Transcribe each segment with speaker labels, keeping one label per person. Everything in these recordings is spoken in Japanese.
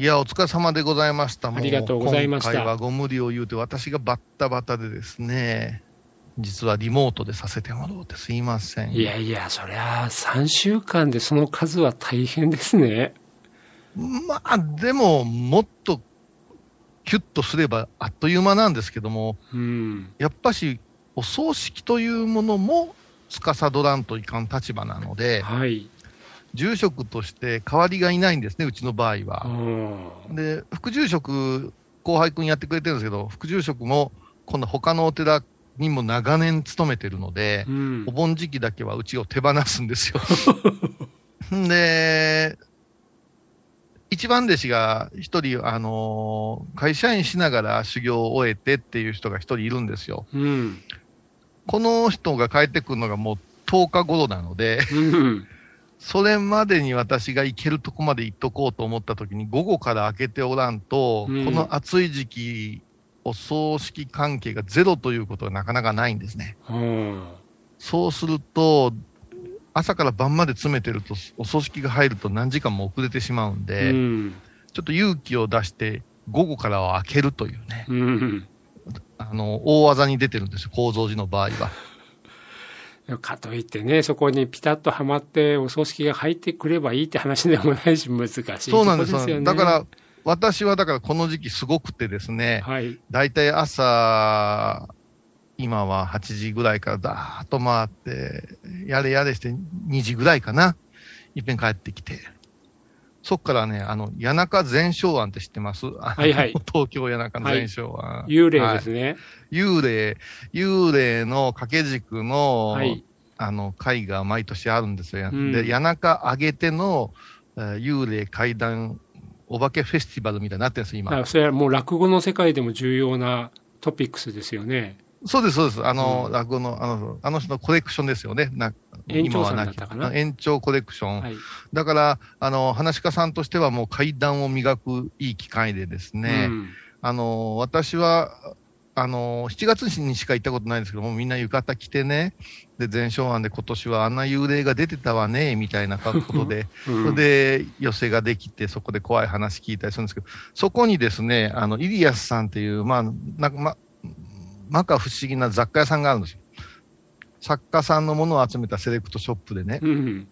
Speaker 1: いや、お疲れ様でございました。も
Speaker 2: ありがとうございました
Speaker 1: 今回はご無理を言うて、私がバッタバタでですね、実はリモートでさせてもらおうってすいません。
Speaker 2: いやいや、そりゃ3週間でその数は大変ですね。
Speaker 1: まあ、でも、もっと、キュッとすればあっという間なんですけども、
Speaker 2: うん。
Speaker 1: やっぱし、お葬式というものも、司らんといかん立場なので、
Speaker 2: はい。
Speaker 1: 住職として代わりがいないんですね、うちの場合
Speaker 2: う
Speaker 1: は。
Speaker 2: ん。
Speaker 1: で、副住職、後輩君やってくれてるんですけど、副住職も、今度他のお寺にも長年勤めてるので
Speaker 2: う、ん
Speaker 1: お。盆時期だけはうちを手放すんですよ。ん で、一番弟子が一人、あのー会社員しながら修行を終えてっていう人が一人いるんですよ。
Speaker 2: うん。
Speaker 1: この人が帰ってくるのがもう10日頃なので、
Speaker 2: うん。
Speaker 1: それまでに私が行けるとこまで行っとこうと思った時に午後から開けておらんと、
Speaker 2: うん
Speaker 1: この暑い時期、お葬式関係がゼロということがなかなかないんですね。
Speaker 2: うん。
Speaker 1: そうすると、朝から晩まで詰めてると、お葬式が入ると何時間も遅れてしまうんで、
Speaker 2: うん。
Speaker 1: ちょっと勇気を出して、午後からは開けるというね、
Speaker 2: うん。
Speaker 1: あの、大技に出てるんですよ、構造寺の場合は。
Speaker 2: かといってね、そこにピタッとはまってお葬式が入ってくればいいって話でもないし、難しい
Speaker 1: そうなんです
Speaker 2: よね。
Speaker 1: だから、私はだからこの時期すごくてですね、
Speaker 2: はい。
Speaker 1: だいたい朝、今は8時ぐらいからだーっと回って、やれやれして2時ぐらいかな。いっぺん帰ってきて。そっからね、あの、谷中全焼案って知ってます？
Speaker 2: はいはい
Speaker 1: 東京谷中の全焼案。
Speaker 2: 幽霊です
Speaker 1: はい
Speaker 2: ね。
Speaker 1: 幽霊、幽霊の掛け軸の、
Speaker 2: はい。
Speaker 1: あの、会が毎年あるんですよ。
Speaker 2: うん
Speaker 1: で、谷中上げての、えー幽霊怪談、お化けフェスティバルみたいになってるんですよ、今。
Speaker 2: それはもう落語の世界でも重要なトピックスですよね。
Speaker 1: そうです、そうです。あの、
Speaker 2: うん
Speaker 1: 落語の、あの、あの人のコレクションですよね。な
Speaker 2: 延長さんったかな。
Speaker 1: き延長コレクション。
Speaker 2: はい。
Speaker 1: だから、あの、話し家さんとしてはもう階段を磨くいい機会でですね、
Speaker 2: うん。
Speaker 1: あの、私は、あの、7月にしか行ったことないんですけども、みんな浴衣着てね、で、全焼庵で今年はあんな幽霊が出てたわね、みたいなことで、
Speaker 2: うん。
Speaker 1: それで寄せができて、そこで怖い話聞いたりするんですけど、そこにですね、あの、イリアスさんっていう、まあ、なんか、ま、まか不思議な雑貨屋さんがあるんですよ。作家さんのものを集めたセレクトショップでね、
Speaker 2: うん。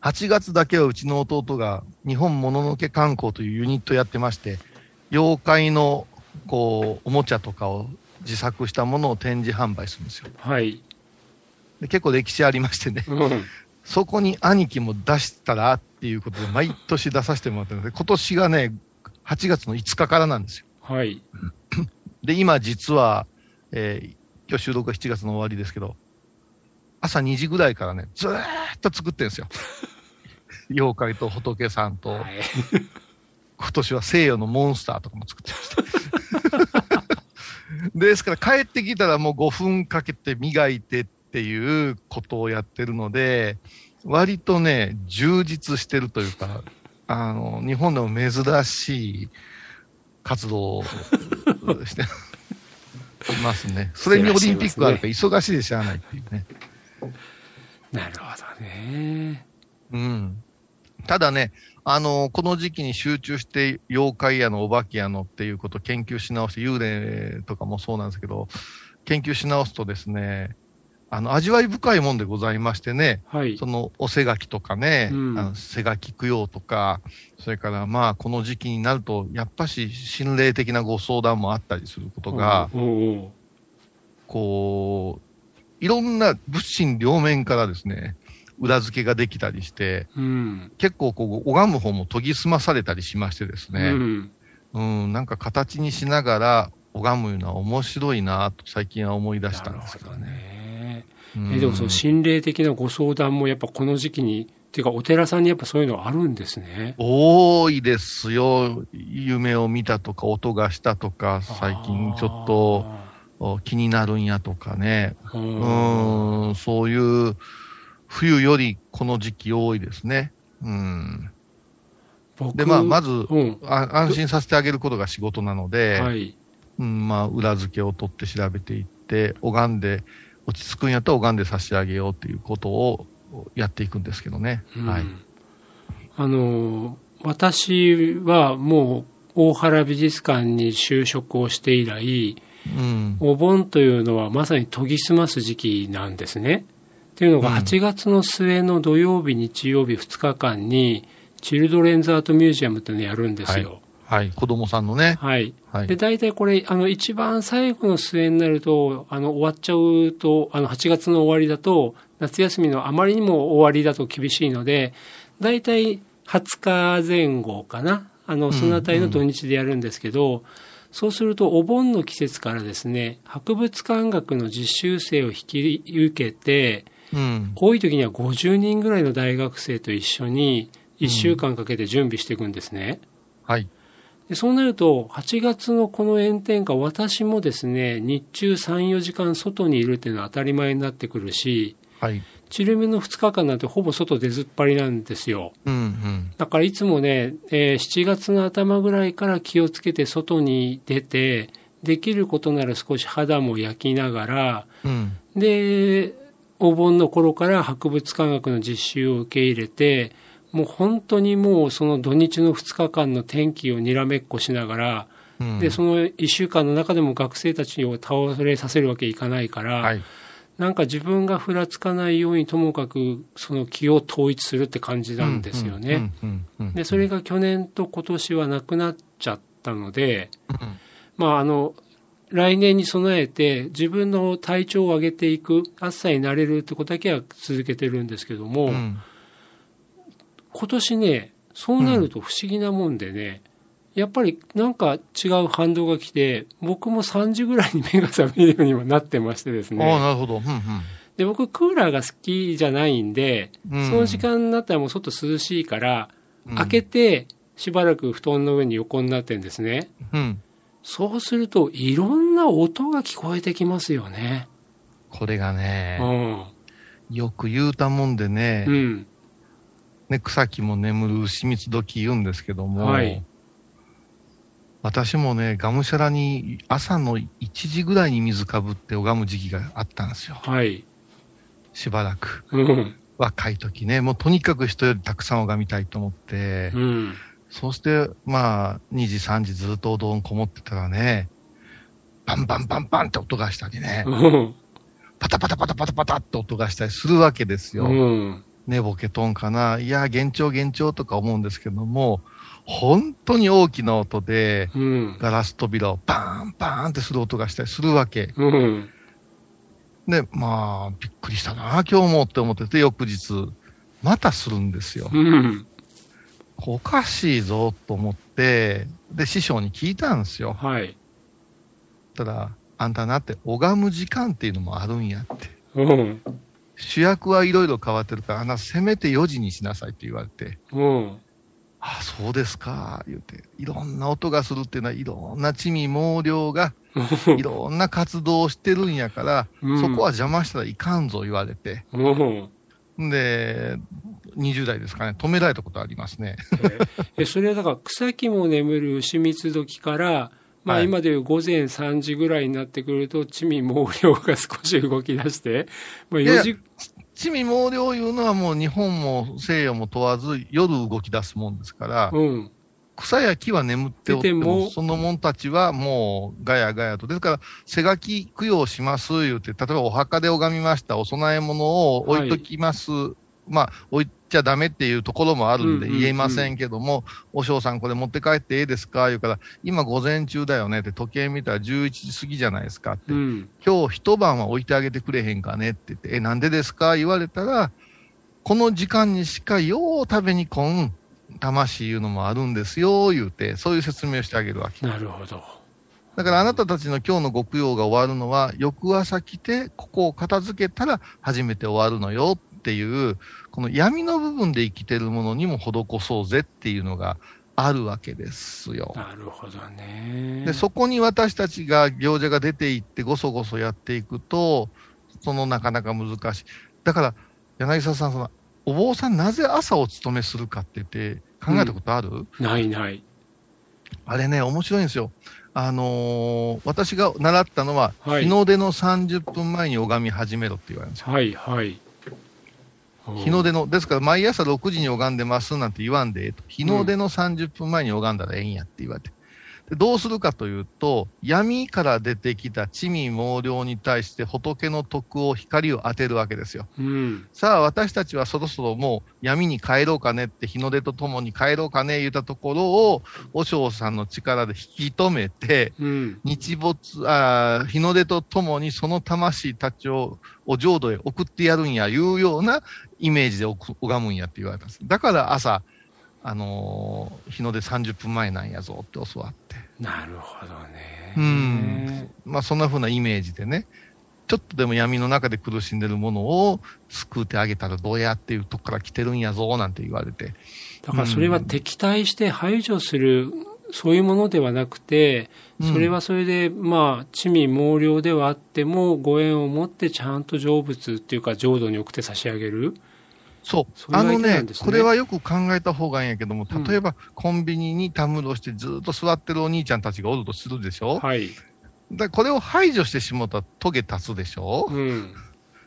Speaker 1: 8月だけはうちの弟が日本もののけ観光というユニットやってまして、妖怪の、こう、おもちゃとかを自作したものを展示販売するんですよ。
Speaker 2: はい。
Speaker 1: で結構歴史ありましてね、
Speaker 2: うん。
Speaker 1: そこに兄貴も出したらっていうことで、毎年出させてもらってるんで、今年がね、8月の5日からなんですよ。
Speaker 2: はい。
Speaker 1: で、今実は、えー今日収録が7月の終わりですけど、朝2時ぐらいからね、ずーっと作ってるんですよ。妖怪と仏さんと、
Speaker 2: はい。
Speaker 1: 今年は西洋のモンスターとかも作ってました。ですから帰ってきたらもう5分かけて磨いてっていうことをやってるので、割とね、充実してるというか、あの、日本でも珍しい活動をしていますね。それにオリンピックがあるから忙しいでしゃあないっていうね。
Speaker 2: なるほどね。
Speaker 1: うん。ただね、あの、この時期に集中して妖怪やのお化けやのっていうことを研究し直して、幽霊とかもそうなんですけど、研究し直すとですね、あの、味わい深いもんでございましてね、
Speaker 2: はい
Speaker 1: そ。の、おせがきとかね、
Speaker 2: うん
Speaker 1: あのせがき供養とか、それからまあ、この時期になると、やっぱし心霊的なご相談もあったりすることが、
Speaker 2: おうおう
Speaker 1: こう、いろんな物心両面からですね、裏付けができたりして、
Speaker 2: うん。
Speaker 1: 結構こう、拝む方も研ぎ澄まされたりしましてです
Speaker 2: う
Speaker 1: ね、
Speaker 2: ん。
Speaker 1: うん、なんか形にしながら拝むのは面白いなと最近は思い出したんですけどね。
Speaker 2: えでもその心霊的なご相談もやっぱこの時期に、っていうかお寺さんにやっぱそういうのあるんですね。
Speaker 1: 多いですよ。夢を見たとか、音がしたとか、最近ちょっとお気になるんやとかね。う
Speaker 2: うん
Speaker 1: ん、そういう冬よりこの時期多いですね。うん。
Speaker 2: 僕
Speaker 1: で、まあ、まず、
Speaker 2: うん。
Speaker 1: あ安心させてあげることが仕事なので、
Speaker 2: はい。
Speaker 1: うん、まあ、裏付けを取って調べていって、拝んで、落ち着くんやったら拝んで差し上げようっていうことをやっていくんですけどね。
Speaker 2: うん
Speaker 1: はい。
Speaker 2: あの、私はもう大原美術館に就職をして以来、
Speaker 1: うん。
Speaker 2: お盆というのはまさに研ぎ澄ます時期なんですね。っていうのが
Speaker 1: うん
Speaker 2: 8月の末の土曜日、日曜日2日間に、チルドレンズアートミュージアムっていうのをやるんですよ。
Speaker 1: はい。子供さんのね。
Speaker 2: はい。
Speaker 1: はい
Speaker 2: で、。大体これ、あの、一番最後の末になると、あの、終わっちゃうと、あの、8月の終わりだと、夏休みのあまりにも終わりだと厳しいので、大体20日前後かな。あの、そのあたりの土日でやるんですけど、そうすると、お盆の季節からですね、博物館学の実習生を引き受けて、
Speaker 1: うん。
Speaker 2: 多い時には50人ぐらいの大学生と一緒に、1週間かけて準備していくんですね。
Speaker 1: はい。
Speaker 2: でそうなると、8月のこの炎天下、私もですね、日中3、4時間外にいるっていうのは当たり前になってくるし、
Speaker 1: はい。
Speaker 2: チルメの2日間なんてほぼ外出ずっぱりなんですよ。
Speaker 1: うんうん。
Speaker 2: だからいつもね、えー7月の頭ぐらいから気をつけて外に出て、できることなら少し肌も焼きながら、
Speaker 1: うん。
Speaker 2: で、お盆の頃から博物館学の実習を受け入れて、もう本当にもうその土日の2日間の天気をにらめっこしながら、
Speaker 1: うん。
Speaker 2: で、その1週間の中でも学生たちを倒れさせるわけいかないから、
Speaker 1: はい。
Speaker 2: なんか自分がふらつかないようにともかくその気を統一するって感じなんですよね。
Speaker 1: うん。うん。うん。
Speaker 2: で、それが去年と今年はなくなっちゃったので、
Speaker 1: うん
Speaker 2: まああの、来年に備えて自分の体調を上げていく、暑さになれるってことだけは続けてるんですけども、
Speaker 1: うん。
Speaker 2: 今年ね、そうなると不思議なもんでね、やっぱりなんか違う反動が来て、僕も3時ぐらいに目が覚めるようにはなってましてです
Speaker 1: ああ、
Speaker 2: ね。
Speaker 1: なるほど。うんうん。
Speaker 2: で、僕クーラーが好きじゃないんで、
Speaker 1: うん
Speaker 2: その時間になったらもう外涼しいから、
Speaker 1: うん
Speaker 2: 開けてしばらく布団の上に横になってるんですね。
Speaker 1: うん。
Speaker 2: そうするといろんな音が聞こえてきますよね。
Speaker 1: これが
Speaker 2: う
Speaker 1: ね、
Speaker 2: ん。
Speaker 1: よく言うたもんでね
Speaker 2: う、ん。
Speaker 1: ね、草木も眠る牛蜜時言うんですけども、
Speaker 2: はい
Speaker 1: 私もね、がむしゃらに朝の1時ぐらいに水かぶって拝む時期があったんですよ。
Speaker 2: はい。
Speaker 1: しばらく。
Speaker 2: うん。
Speaker 1: 若い時ね、もうとにかく人よりたくさん拝みたいと思って、
Speaker 2: うん。
Speaker 1: そうして、まあ、2時、3時ずっとお堂にこもってたらね、バンバンバンバンって音がしたりね、
Speaker 2: うん。
Speaker 1: パタパタパタパタパタって音がしたりするわけですよ。
Speaker 2: うん。
Speaker 1: 寝ぼけとんかな、いや、幻聴幻聴とか思うんですけども、本当に大きな音で、
Speaker 2: うん。
Speaker 1: ガラス扉をバーンバーンってする音がしたりするわけ。
Speaker 2: うん。
Speaker 1: で、まあ、びっくりしたな、今日もって思ってて、翌日、またするんですよ。
Speaker 2: うん。
Speaker 1: おかしいぞと思って、で、師匠に聞いたんですよ。
Speaker 2: はい。
Speaker 1: ただ、あんたなって拝む時間っていうのもあるんやって。
Speaker 2: うん。
Speaker 1: 主役はいろいろ変わってるから、あんなせめて4時にしなさいって言われて、
Speaker 2: うん。
Speaker 1: あそうですか、言うて。いろんな音がするっていうのは、いろんな地味猛量が、いろんな活動をしてるんやから、
Speaker 2: うん
Speaker 1: そこは邪魔したらいかんぞ言われて。
Speaker 2: うん。
Speaker 1: で、20代ですかね、止められたことありますね。
Speaker 2: え、それはだから草木も眠る牛蜜時から、まあ
Speaker 1: はい
Speaker 2: 今でいう午前3時ぐらいになってくると、地味猛量が少し動き出して、まあ4時、
Speaker 1: 地味猛量いうのはもう日本も西洋も問わず夜動き出すもんですから、
Speaker 2: うん。
Speaker 1: 草や木は眠っておって
Speaker 2: も
Speaker 1: も、そのもんたちはもうガヤガヤと。ですから、背書き供養します言うて、例えばお墓で拝みました、お供え物を置いときます。まあ、置いちゃダメっていうところもあるんで言えませんけども、お嬢さんこれ持って帰ってええですか？言うから、今午前中だよねって時計見たら11時過ぎじゃないですかって。
Speaker 2: うん。
Speaker 1: 今日一晩は置いてあげてくれへんかねって言って、え、なんでですか？言われたら、この時間にしかよう食べにこん魂いうのもあるんですよ、言うて、そういう説明をしてあげるわけ。
Speaker 2: なるほど。
Speaker 1: だからあなたたちの今日のご供養が終わるのは、翌朝来て、ここを片付けたら初めて終わるのよっていう、この闇の部分で生きてるものにも施そうぜっていうのがあるわけですよ。
Speaker 2: なるほどね。
Speaker 1: で、そこに私たちが行者が出ていってごそごそやっていくと、そのなかなか難しい。だから、柳沢さん、そのお坊さんなぜ朝お勤めするかって言って考えたことある、
Speaker 2: ないない。
Speaker 1: あれね、面白いんですよ。あのー私が習ったのは、
Speaker 2: はい
Speaker 1: 日の出の30分前に拝み始めろって言われるんですよ。
Speaker 2: はいはい。
Speaker 1: 日の出の、ですから毎朝6時に拝んでますなんて言わんでええと。日の出の30分前に拝んだらええんやって言われて。でどうするかというと、闇から出てきた地味猛量に対して仏の徳を光を当てるわけですよ。
Speaker 2: うん。
Speaker 1: さあ私たちはそろそろもう闇に帰ろうかねって日の出とともに帰ろうかね言ったところを、和尚さんの力で引き止めて、
Speaker 2: うん。
Speaker 1: 日没、あー日の出とともにその魂たちをお浄土へ送ってやるんや、いうようなイメージで拝むんやって言われたんです。だから朝、あのー日の出30分前なんやぞって教わって。
Speaker 2: なるほどね。
Speaker 1: うん。まあそんな風なイメージでね、ちょっとでも闇の中で苦しんでるものを救ってあげたらどうやっていうとこから来てるんやぞなんて言われて。
Speaker 2: だからそれは敵対して排除する、そういうものではなくて、
Speaker 1: うん
Speaker 2: それはそれで、まあ、地味猛量ではあっても、ご縁を持ってちゃんと成仏っていうか、浄土に送って差し上げる。
Speaker 1: そう。
Speaker 2: それが
Speaker 1: あのねこれはよく考えた方がいいんやけども、
Speaker 2: うん
Speaker 1: 例えばコンビニにたむろしてずっと座ってるお兄ちゃんたちがおるとするでしょ、
Speaker 2: はい。
Speaker 1: だからこれを排除してしもうたらトゲ立つでしょ、
Speaker 2: うん。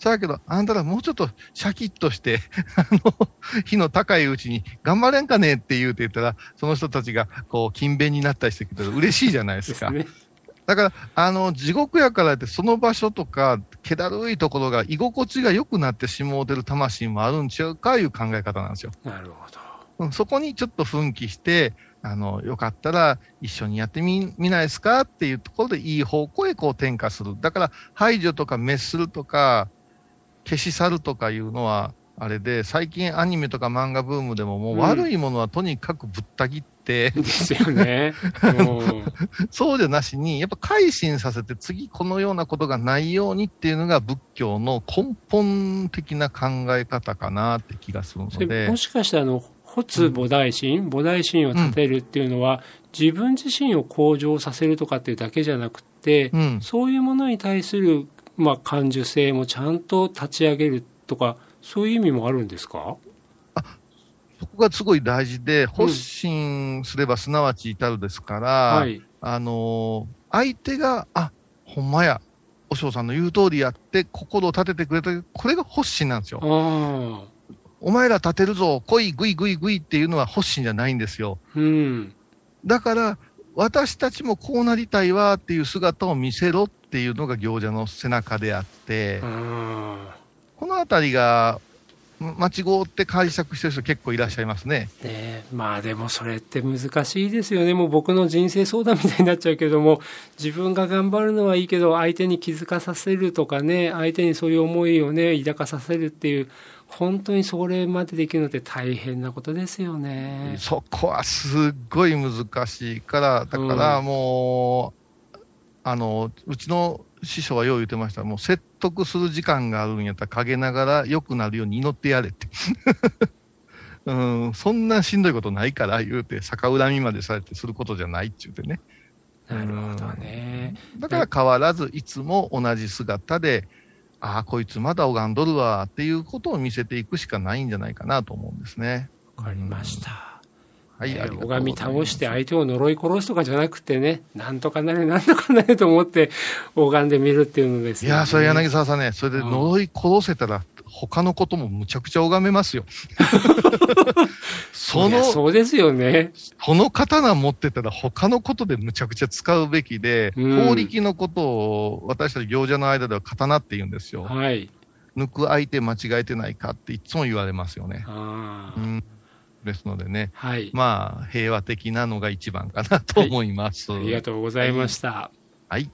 Speaker 1: そうやけど、あんたらもうちょっとシャキッとして、あの、火の高いうちに頑張れんかねって言うて言ったら、その人たちがこう、勤勉になったりしてくれたら嬉しいじゃないでか。
Speaker 2: ですすね。
Speaker 1: だから、あの、地獄やからって、その場所とか、気だるいところが居心地が良くなってしもうてる魂もあるんちゃうかいう考え方なんですよ。
Speaker 2: なるほど。
Speaker 1: うんそこにちょっと奮起して、あの、よかったら一緒にやってみ、みないですかっていうところでいい方向へこう転化する。だから、排除とか滅するとか、消し去るとかいうのは、あれで、最近アニメとか漫画ブームでももう
Speaker 2: うん
Speaker 1: 悪いものはとにかくぶった切って、
Speaker 2: ですよね。うん
Speaker 1: そうじゃなしに、やっぱ改心させて次このようなことがないようにっていうのが仏教の根本的な考え方かなって気がするので
Speaker 2: も。しかしてあの、発菩提心、菩提心を立てるっていうのは、自分自身を向上させるとかっていうだけじゃなくて、
Speaker 1: うん。
Speaker 2: そういうものに対する、まあ、感受性もちゃんと立ち上げるとか、そういう意味もあるんですか？
Speaker 1: そこがすごい大事で、発信すればすなわち至るですから、
Speaker 2: はい。
Speaker 1: あのー相手が、あ、ほんまや、お嬢さんの言う通りやって、心を立ててくれた、これが発信なんですよ。お前ら立てるぞ、来い、ぐいぐいぐいっていうのは発信じゃないんですよ。
Speaker 2: うん。
Speaker 1: だから、私たちもこうなりたいわっていう姿を見せろっていうのが行者の背中であって、
Speaker 2: あ
Speaker 1: このあたりが、間違って解釈してる人結構いらっしゃいますね。
Speaker 2: あ。ねえまあでもそれって難しいですよね。もう僕の人生相談みたいになっちゃうけども、自分が頑張るのはいいけど、相手に気づかさせるとかね、相手にそういう思いをね、抱かさせるっていう、本当にそれまでできるのって大変なことですよね。
Speaker 1: そこはすっごい難しいから、だからもう、あの、うちの師匠はよう言ってました。もう説得する時間があるんやったら陰ながら良くなるように祈ってやれって。うん、そんなしんどいことないから言うて、逆恨みまでされてすることじゃないって言うてね。
Speaker 2: なるほどね。
Speaker 1: だから変わらず、いつも同じ姿で、ああ、こいつまだ拝んどるわっていうことを見せていくしかないんじゃないかなと思うんですね。
Speaker 2: わかりました。
Speaker 1: はい、い
Speaker 2: 拝み倒して相手を呪い殺すとかじゃなくてね、なんとかなれ、なんとかなれと思って拝んでみるっていうのですよね
Speaker 1: いやー、それ柳沢さんね、それで呪い殺せたら、他のこともむちゃくちゃ拝めますよ。その
Speaker 2: そうですよね。
Speaker 1: この刀持ってたら他のことでむちゃくちゃ使うべきで、
Speaker 2: うん
Speaker 1: 法力のことを私たち行者の間では刀って言うんですよ。
Speaker 2: はい。
Speaker 1: 抜く相手間違えてないかっていつも言われますよね。
Speaker 2: ああ
Speaker 1: うん。ですのでね、
Speaker 2: はい。
Speaker 1: まあ、平和的なのが一番かなと思います。
Speaker 2: ありがとうございました。
Speaker 1: はい。